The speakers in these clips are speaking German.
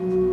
Darum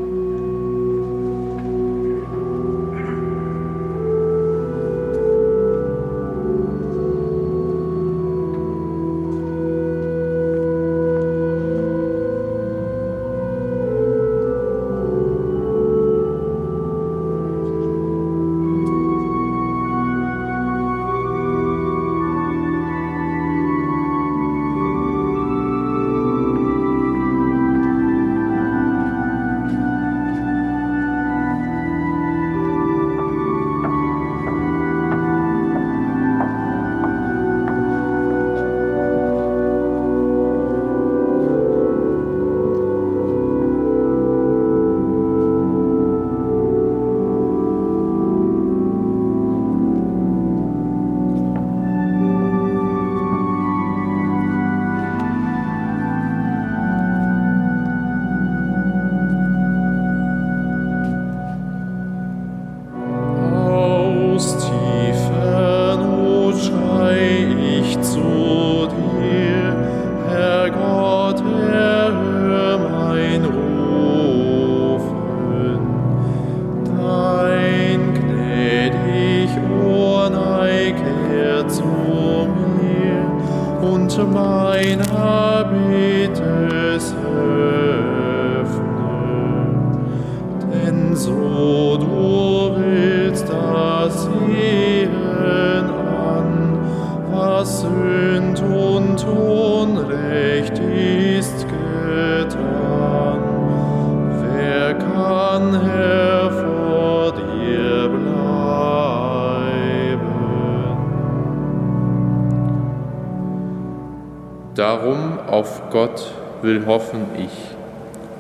Gott will hoffen ich,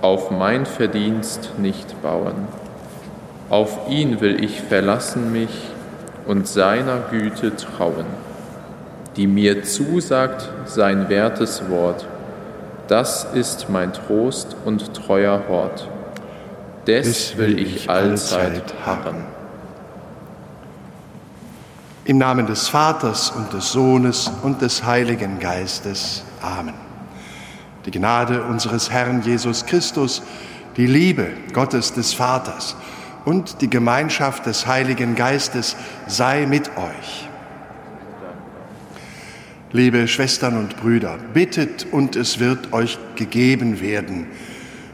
auf mein Verdienst nicht bauen. Auf ihn will ich verlassen mich und seiner Güte trauen, die mir zusagt sein wertes Wort. Das ist mein Trost und treuer Hort. Des will ich allzeit harren. Im Namen des Vaters und des Sohnes und des Heiligen Geistes. Amen. Die Gnade unseres Herrn Jesus Christus, die Liebe Gottes des Vaters und die Gemeinschaft des Heiligen Geistes sei mit euch. Liebe Schwestern und Brüder, bittet und es wird euch gegeben werden.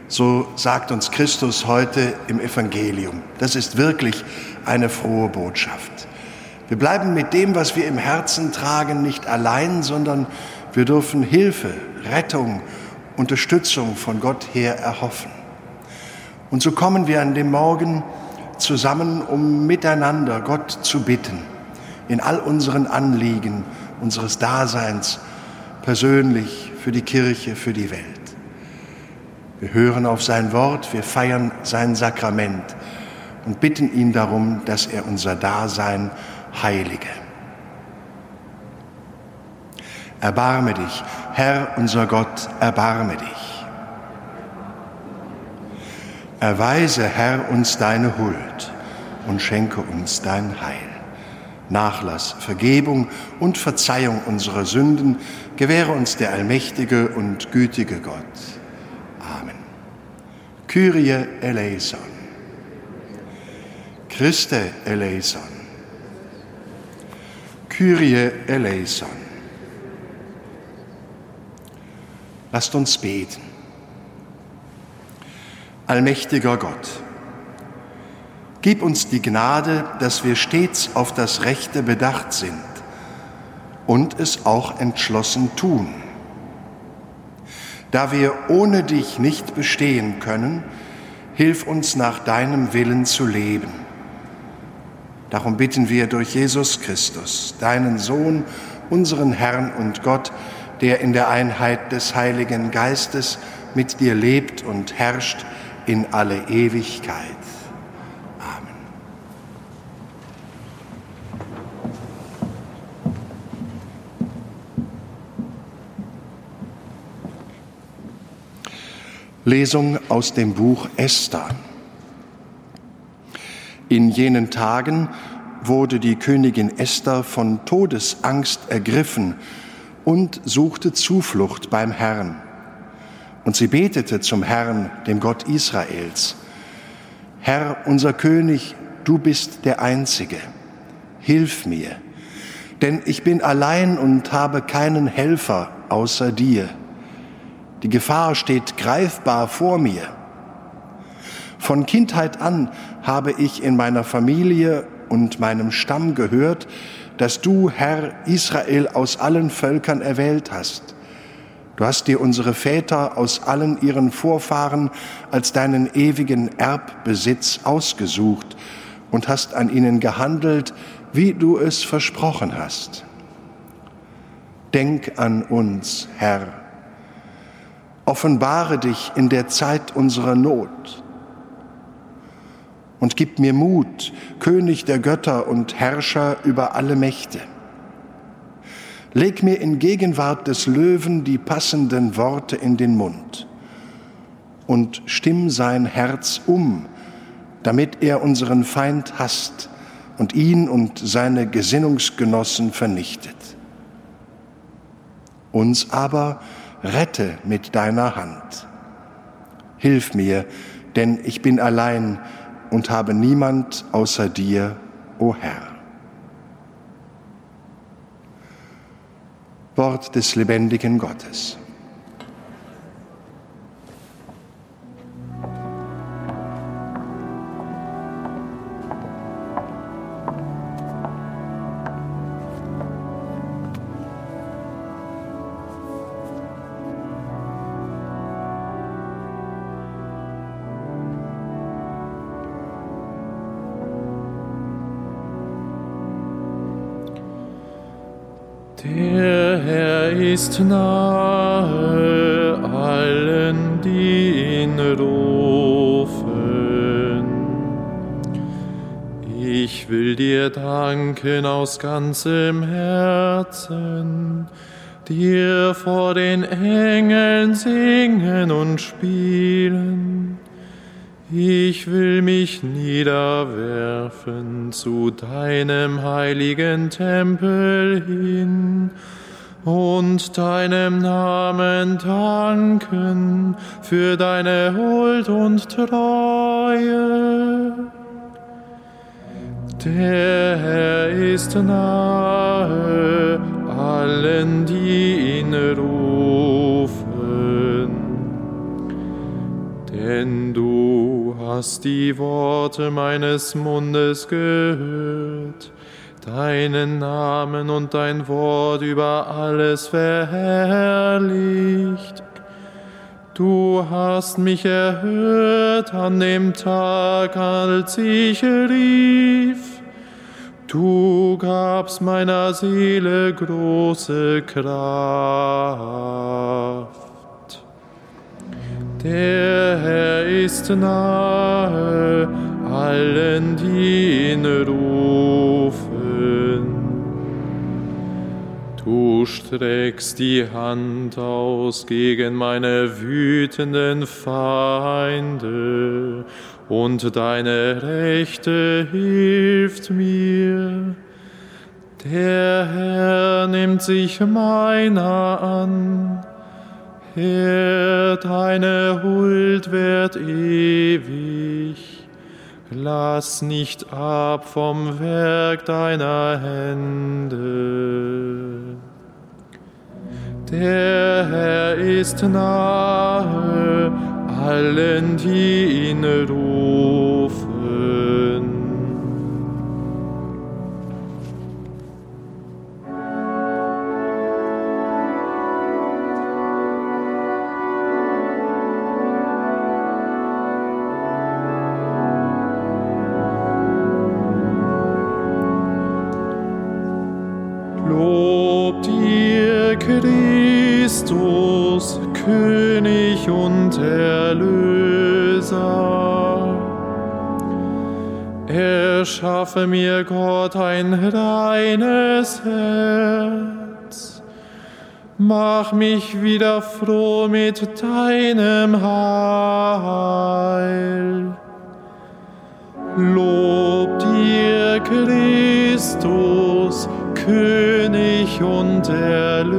So sagt uns Christus heute im Evangelium. Das ist wirklich eine frohe Botschaft. Wir bleiben mit dem, was wir im Herzen tragen, nicht allein, sondern wir dürfen Hilfe, Rettung, Unterstützung von Gott her erhoffen. Und so kommen wir an dem Morgen zusammen, um miteinander Gott zu bitten, in all unseren Anliegen unseres Daseins, persönlich, für die Kirche, für die Welt. Wir hören auf sein Wort, wir feiern sein Sakrament und bitten ihn darum, dass er unser Dasein heilige. Erbarme dich, Herr unser Gott, erbarme dich. Erweise, Herr, uns deine Huld und schenke uns dein Heil. Nachlass, Vergebung und Verzeihung unserer Sünden gewähre uns der allmächtige und gütige Gott. Amen. Kyrie eleison. Christe eleison. Kyrie eleison. Lasst uns beten. Allmächtiger Gott, gib uns die Gnade, dass wir stets auf das Rechte bedacht sind und es auch entschlossen tun. Da wir ohne dich nicht bestehen können, hilf uns nach deinem Willen zu leben. Darum bitten wir durch Jesus Christus, deinen Sohn, unseren Herrn und Gott, der in der Einheit des Heiligen Geistes mit dir lebt und herrscht in alle Ewigkeit. Amen. Lesung aus dem Buch Esther. In jenen Tagen wurde die Königin Esther von Todesangst ergriffen und suchte Zuflucht beim Herrn. Und sie betete zum Herrn, dem Gott Israels. Herr, unser König, du bist der Einzige. Hilf mir, denn ich bin allein und habe keinen Helfer außer dir. Die Gefahr steht greifbar vor mir. Von Kindheit an habe ich in meiner Familie und meinem Stamm gehört, dass du, Herr Israel, aus allen Völkern erwählt hast. Du hast dir unsere Väter aus allen ihren Vorfahren als deinen ewigen Erbbesitz ausgesucht und hast an ihnen gehandelt, wie du es versprochen hast. Denk an uns, Herr. Offenbare dich in der Zeit unserer Not und gib mir Mut, König der Götter und Herrscher über alle Mächte. Leg mir in Gegenwart des Löwen die passenden Worte in den Mund und stimm sein Herz um, damit er unseren Feind hasst und ihn und seine Gesinnungsgenossen vernichtet. Uns aber rette mit deiner Hand. Hilf mir, denn ich bin allein und habe niemand außer dir, o Herr. Wort des lebendigen Gottes. Der Herr ist nahe allen, die ihn rufen. Ich will dir danken aus ganzem Herzen, dir vor den Engeln singen und spielen. Ich will mich niederwerfen zu deinem heiligen Tempel hin und deinem Namen danken für deine Huld und Treue. Der Herr ist nahe allen, die ihn rufen. Denn hast die Worte meines Mundes gehört, deinen Namen und dein Wort über alles verherrlicht. Du hast mich erhört an dem Tag, als ich rief. Du gabst meiner Seele große Kraft. Der Herr ist nahe allen, die ihn rufen. Du streckst die Hand aus gegen meine wütenden Feinde, und deine Rechte hilft mir. Der Herr nimmt sich meiner an Herr, deine Huld wird ewig. Lass nicht ab vom Werk deiner Hände. Der Herr ist nahe allen, die ihn rufen. Schaffe mir, Gott, ein reines Herz. Mach mich wieder froh mit deinem Heil. Lob dir, Christus, König und Erlöser.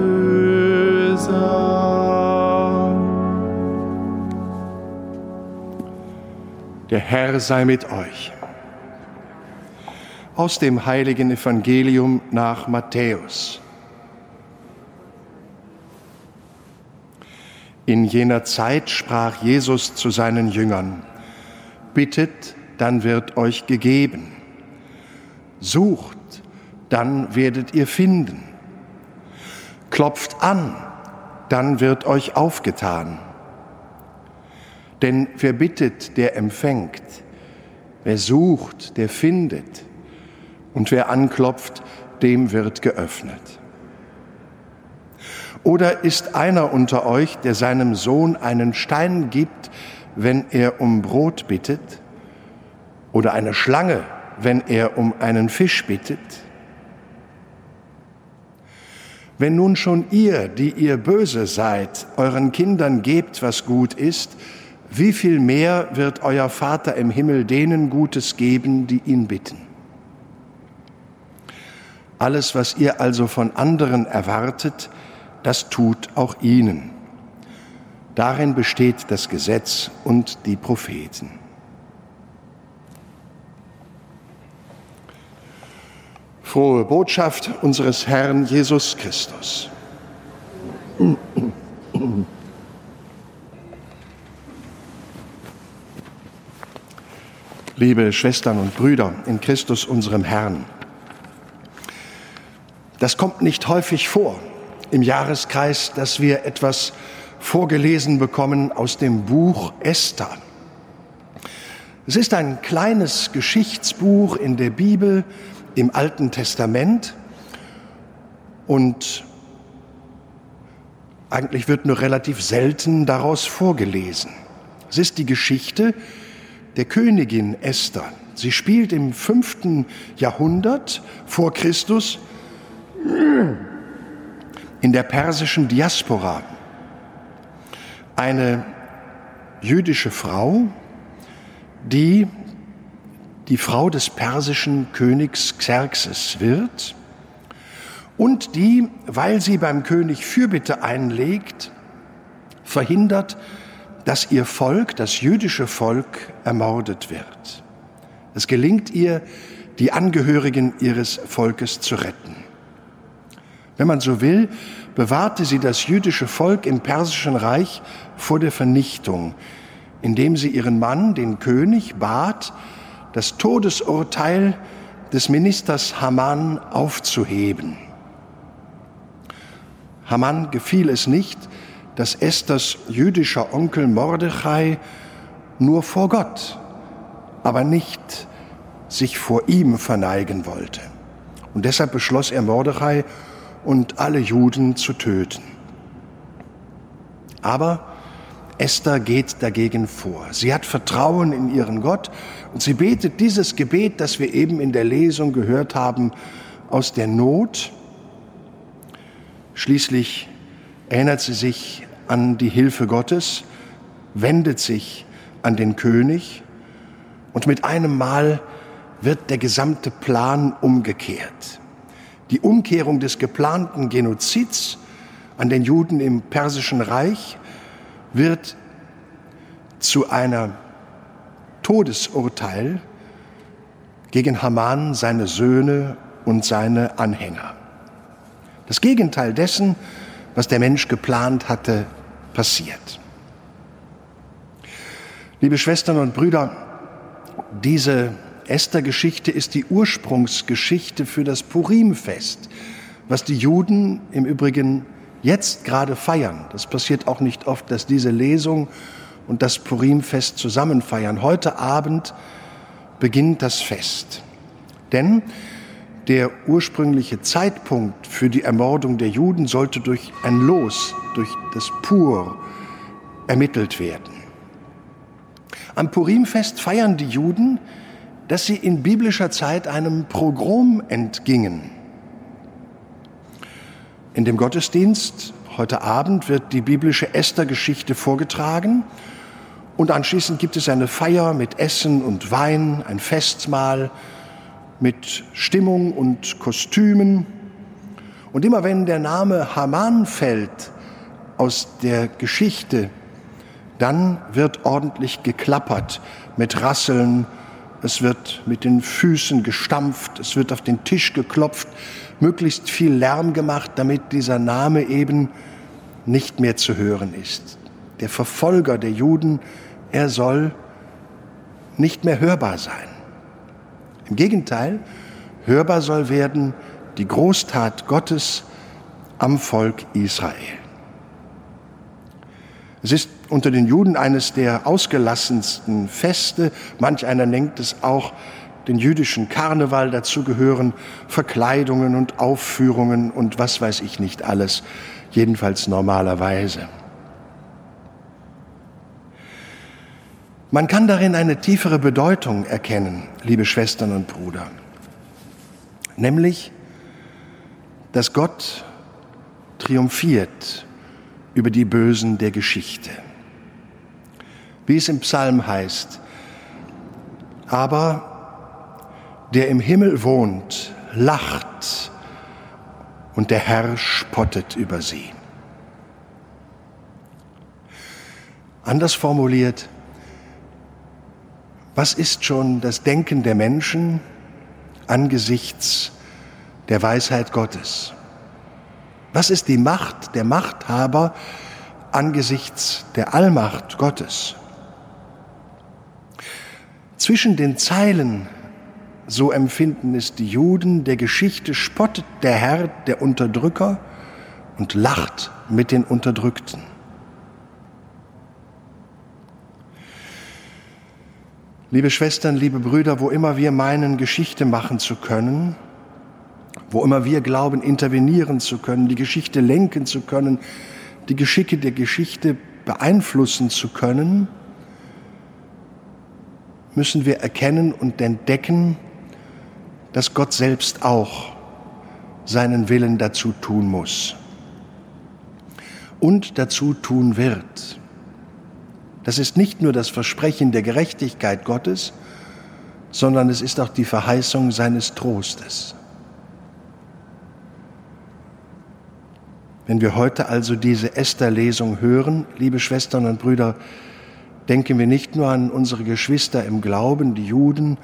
Der Herr sei mit euch. Aus dem heiligen Evangelium nach Matthäus. In jener Zeit sprach Jesus zu seinen Jüngern, Bittet, dann wird euch gegeben. Sucht, dann werdet ihr finden. Klopft an, dann wird euch aufgetan. Denn wer bittet, der empfängt. Wer sucht, der findet. Und wer anklopft, dem wird geöffnet. Oder ist einer unter euch, der seinem Sohn einen Stein gibt, wenn er um Brot bittet? Oder eine Schlange, wenn er um einen Fisch bittet? Wenn nun schon ihr, die ihr böse seid, euren Kindern gebt, was gut ist, wie viel mehr wird euer Vater im Himmel denen Gutes geben, die ihn bitten? Alles, was ihr also von anderen erwartet, das tut auch ihnen. Darin besteht das Gesetz und die Propheten. Frohe Botschaft unseres Herrn Jesus Christus. liebe Schwestern und Brüder in Christus, unserem Herrn. Das kommt nicht häufig vor im Jahreskreis, dass wir etwas vorgelesen bekommen aus dem Buch Esther. Es ist ein kleines Geschichtsbuch in der Bibel im Alten Testament und eigentlich wird nur relativ selten daraus vorgelesen. Es ist die Geschichte der Königin Esther. Sie spielt im fünften Jahrhundert vor Christus in der persischen Diaspora. Eine jüdische Frau, die die Frau des persischen Königs Xerxes wird und die, weil sie beim König Fürbitte einlegt, verhindert, dass ihr Volk, das jüdische Volk, ermordet wird. Es gelingt ihr, die Angehörigen ihres Volkes zu retten. Wenn man so will, bewahrte sie das jüdische Volk im persischen Reich vor der Vernichtung, indem sie ihren Mann, den König, bat, das Todesurteil des Ministers Haman aufzuheben. Haman gefiel es nicht, dass Esthers jüdischer Onkel Mordechai nur vor Gott, aber nicht sich vor ihm verneigen wollte. Und deshalb beschloss er Mordechai und alle Juden zu töten. Aber Esther geht dagegen vor. Sie hat Vertrauen in ihren Gott und sie betet dieses Gebet, das wir eben in der Lesung gehört haben, aus der Not. Schließlich erinnert sie sich an die Hilfe Gottes, wendet sich an den König und mit einem Mal wird der gesamte Plan umgekehrt. Die Umkehrung des geplanten Genozids an den Juden im Persischen Reich wird zu einer Todesurteil gegen Haman, seine Söhne und seine Anhänger. Das Gegenteil dessen, was der Mensch geplant hatte, passiert. Liebe Schwestern und Brüder, diese Esther-Geschichte ist die Ursprungsgeschichte für das Purimfest, was die Juden im Übrigen jetzt gerade feiern. Das passiert auch nicht oft, dass diese Lesung und das Purimfest zusammen feiern. Heute Abend beginnt das Fest. Denn der ursprüngliche Zeitpunkt für die Ermordung der Juden sollte durch ein Los, durch das Pur ermittelt werden. Am Purimfest feiern die Juden, dass sie in biblischer Zeit einem Pogrom entgingen. In dem Gottesdienst heute Abend wird die biblische Esther-Geschichte vorgetragen und anschließend gibt es eine Feier mit Essen und Wein, ein Festmahl, mit Stimmung und Kostümen. Und immer wenn der Name Haman fällt aus der Geschichte Dann wird ordentlich geklappert mit Rasseln, es wird mit den Füßen gestampft, es wird auf den Tisch geklopft, möglichst viel Lärm gemacht, damit dieser Name eben nicht mehr zu hören ist. Der Verfolger der Juden, er soll nicht mehr hörbar sein. Im Gegenteil, hörbar soll werden die Großtat Gottes am Volk Israel. Es ist unter den Juden eines der ausgelassensten Feste. Manch einer nennt es auch den jüdischen Karneval. Dazu gehören Verkleidungen und Aufführungen und was weiß ich nicht alles, jedenfalls normalerweise. Man kann darin eine tiefere Bedeutung erkennen, liebe Schwestern und Brüder, nämlich, dass Gott triumphiert über die Bösen der Geschichte. Wie es im Psalm heißt, aber der im Himmel wohnt, lacht und der Herr spottet über sie. Anders formuliert, was ist schon das Denken der Menschen angesichts der Weisheit Gottes? Was ist die Macht der Machthaber angesichts der Allmacht Gottes? Zwischen den Zeilen, so empfinden es die Juden, der Geschichte spottet der Herr der Unterdrücker und lacht mit den Unterdrückten. Liebe Schwestern, liebe Brüder, wo immer wir meinen, Geschichte machen zu können, wo immer wir glauben, intervenieren zu können, die Geschichte lenken zu können, die Geschicke der Geschichte beeinflussen zu können, müssen wir erkennen und entdecken, dass Gott selbst auch seinen Willen dazu tun muss und dazu tun wird. Das ist nicht nur das Versprechen der Gerechtigkeit Gottes, sondern es ist auch die Verheißung seines Trostes. Wenn wir heute also diese Esther-Lesung hören, liebe Schwestern und Brüder, denken wir nicht nur an unsere Geschwister im Glauben, die Juden,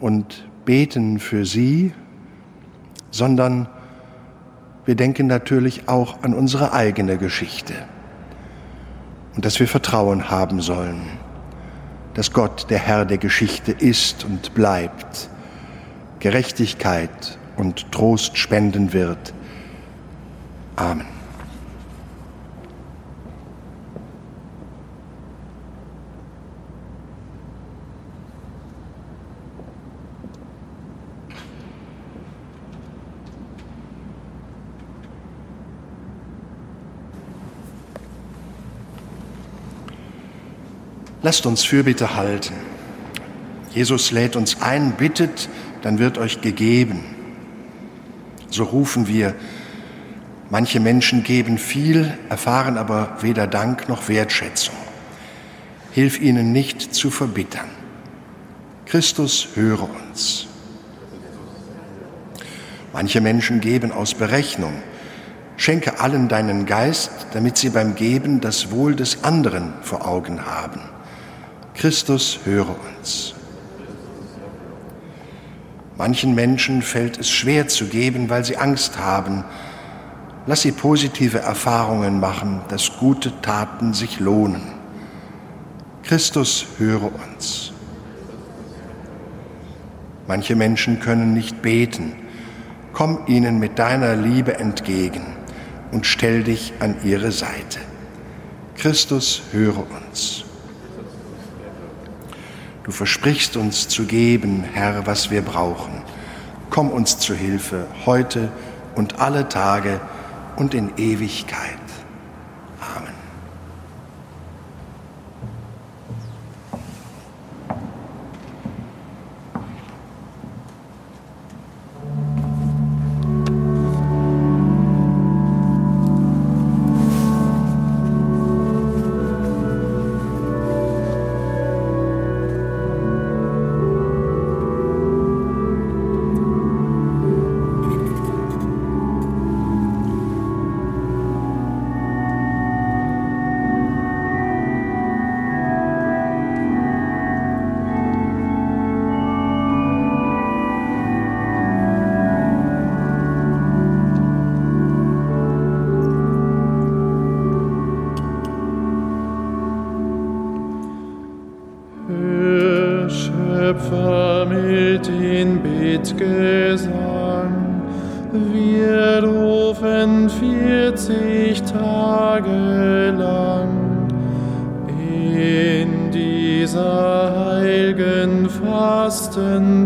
und beten für sie, sondern wir denken natürlich auch an unsere eigene Geschichte und dass wir Vertrauen haben sollen, dass Gott der Herr der Geschichte ist und bleibt, Gerechtigkeit und Trost spenden wird. Amen. Lasst uns Fürbitte halten. Jesus lädt uns ein, bittet, dann wird euch gegeben. So rufen wir, manche Menschen geben viel, erfahren aber weder Dank noch Wertschätzung. Hilf ihnen nicht zu verbittern. Christus, höre uns. Manche Menschen geben aus Berechnung. Schenke allen deinen Geist, damit sie beim Geben das Wohl des anderen vor Augen haben. Christus, höre uns. Manchen Menschen fällt es schwer zu geben, weil sie Angst haben. Lass sie positive Erfahrungen machen, dass gute Taten sich lohnen. Christus, höre uns. Manche Menschen können nicht beten. Komm ihnen mit deiner Liebe entgegen und stell dich an ihre Seite. Christus, höre uns. Du versprichst uns zu geben, Herr, was wir brauchen. Komm uns zu Hilfe heute und alle Tage und in Ewigkeit.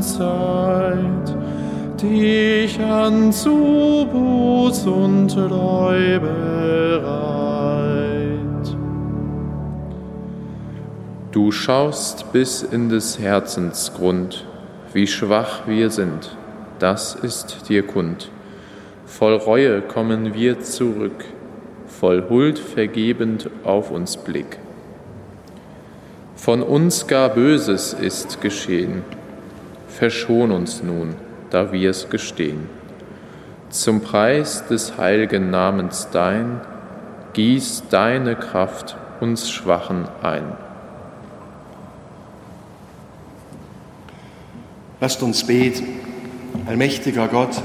Fastenzeit dich an zu Buß und Treu bereit. Du schaust bis in des Herzens Grund, wie schwach wir sind, das ist dir kund. Voll Reue kommen wir zurück, voll Huld vergebend auf uns Blick. Von uns gar Böses ist geschehen, verschon uns nun da wir es gestehen. Zum Preis des heiligen Namens dein, gieß deine Kraft uns Schwachen ein. Lasst uns beten. Allmächtiger Gott,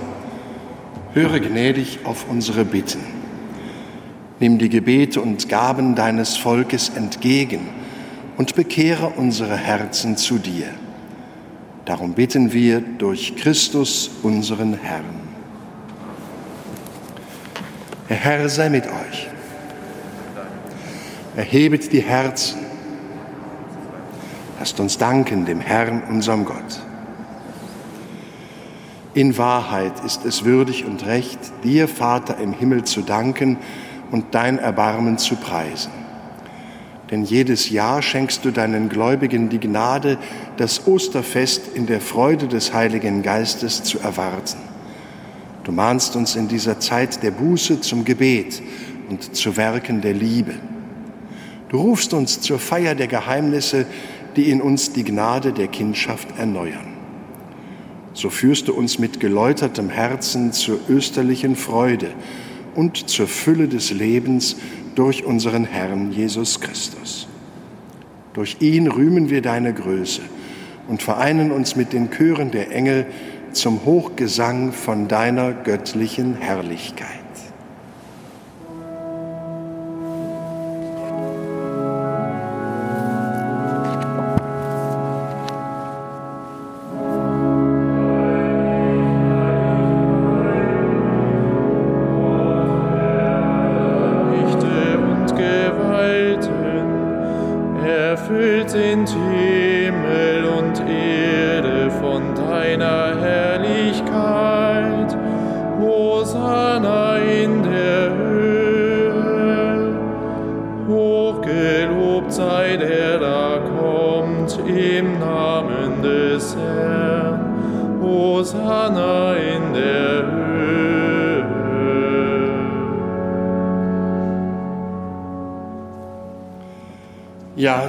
höre gnädig auf unsere Bitten. Nimm die Gebete und Gaben deines Volkes entgegen und bekehre unsere Herzen zu dir. Darum bitten wir durch Christus, unseren Herrn. Der Herr sei mit euch. Erhebet die Herzen. Lasst uns danken dem Herrn, unserem Gott. In Wahrheit ist es würdig und recht, dir, Vater im Himmel, zu danken und dein Erbarmen zu preisen denn jedes Jahr schenkst du deinen Gläubigen die Gnade, das Osterfest in der Freude des Heiligen Geistes zu erwarten. Du mahnst uns in dieser Zeit der Buße zum Gebet und zu Werken der Liebe. Du rufst uns zur Feier der Geheimnisse, die in uns die Gnade der Kindschaft erneuern. So führst du uns mit geläutertem Herzen zur österlichen Freude und zur Fülle des Lebens durch unseren Herrn Jesus Christus. Durch ihn rühmen wir deine Größe und vereinen uns mit den Chören der Engel zum Hochgesang von deiner göttlichen Herrlichkeit.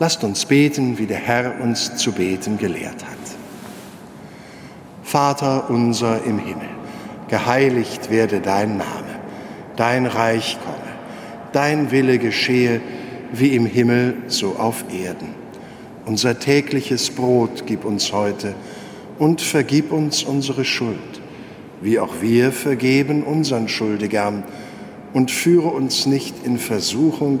Lasst uns beten, wie der Herr uns zu beten gelehrt hat. Vater unser im Himmel, geheiligt werde dein Name, dein Reich komme, dein Wille geschehe, wie im Himmel so auf Erden. Unser tägliches Brot gib uns heute und vergib uns unsere Schuld, wie auch wir vergeben unseren Schuldigern, und führe uns nicht in Versuchung,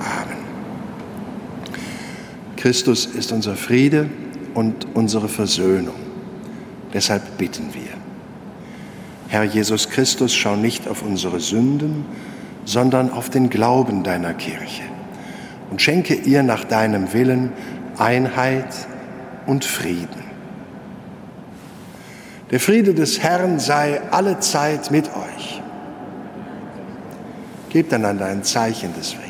Amen. Christus ist unser Friede und unsere Versöhnung. Deshalb bitten wir. Herr Jesus Christus, schau nicht auf unsere Sünden, sondern auf den Glauben deiner Kirche und schenke ihr nach deinem Willen Einheit und Frieden. Der Friede des Herrn sei alle Zeit mit euch. Gebt einander ein Zeichen des Friedens.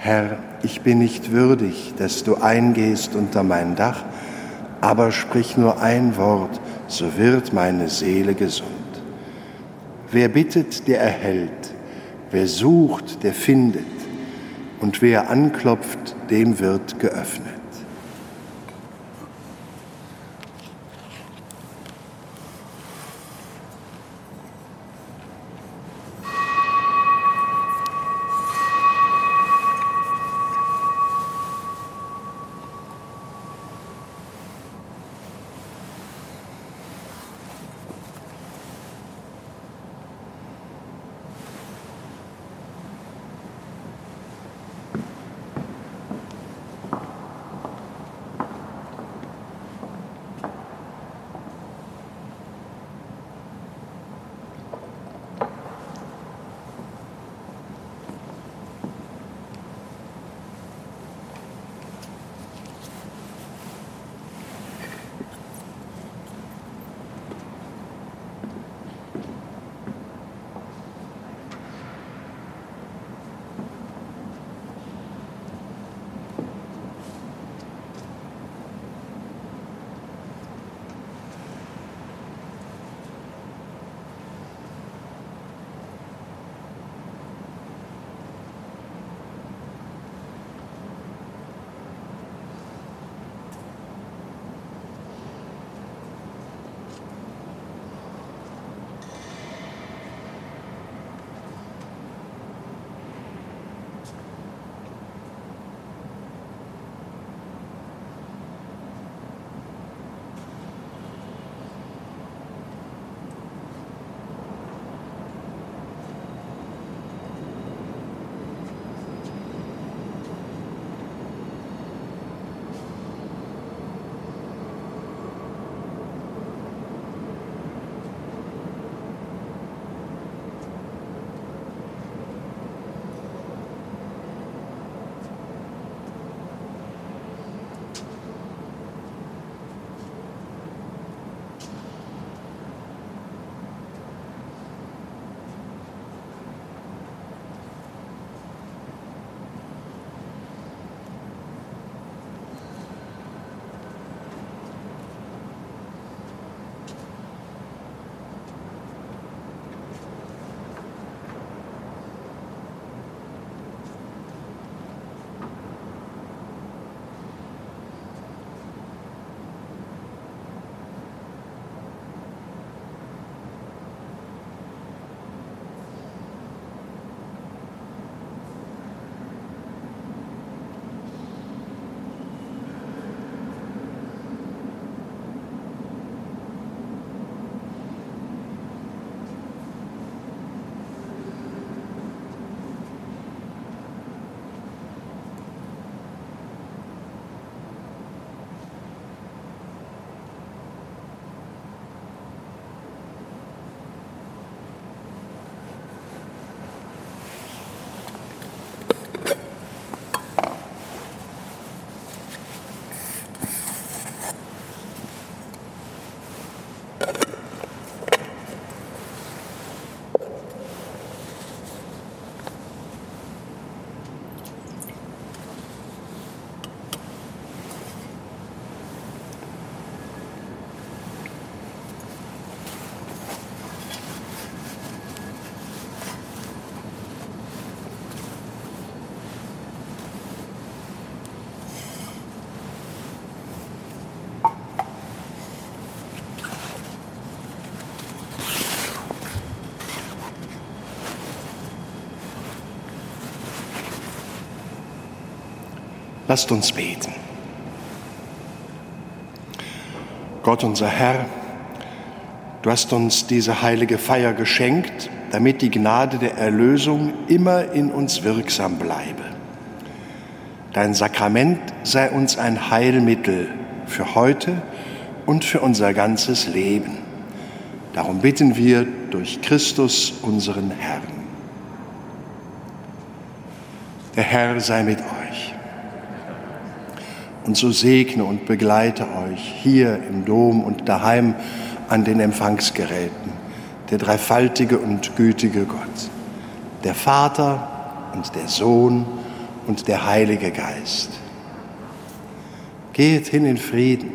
Herr, ich bin nicht würdig, dass du eingehst unter mein Dach, aber sprich nur ein Wort, so wird meine Seele gesund. Wer bittet, der erhält, wer sucht, der findet, und wer anklopft, dem wird geöffnet. Lasst uns beten. Gott unser Herr, du hast uns diese heilige Feier geschenkt, damit die Gnade der Erlösung immer in uns wirksam bleibe. Dein Sakrament sei uns ein Heilmittel für heute und für unser ganzes Leben. Darum bitten wir durch Christus, unseren Herrn. Der Herr sei mit euch. Und so segne und begleite euch hier im Dom und daheim an den Empfangsgeräten der dreifaltige und gütige Gott, der Vater und der Sohn und der Heilige Geist. Geht hin in Frieden.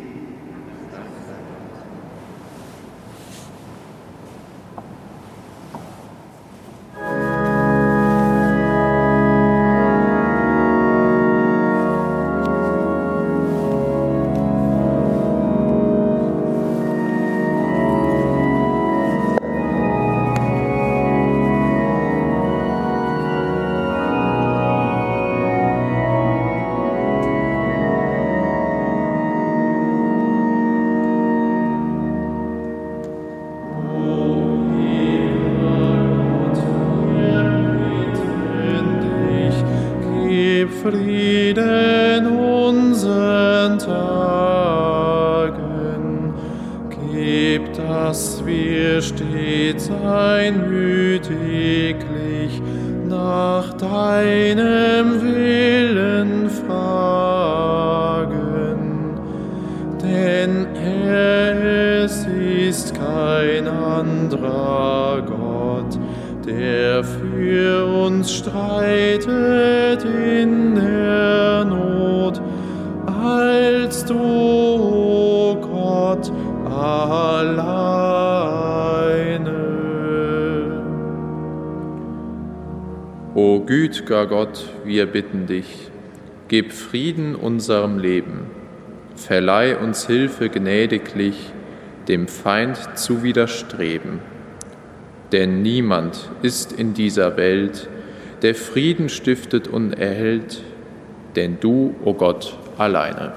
Frieden unseren Tagen. Gib, dass wir stets einmütiglich nach deinem Willen fragen. Denn es ist kein anderer Gott, der für uns streitet O güt'ger Gott, wir bitten dich, gib Frieden unserem Leben, verleih uns Hilfe gnädiglich, dem Feind zu widerstreben. Denn niemand ist in dieser Welt, der Frieden stiftet und erhält, denn du, o oh Gott, alleine.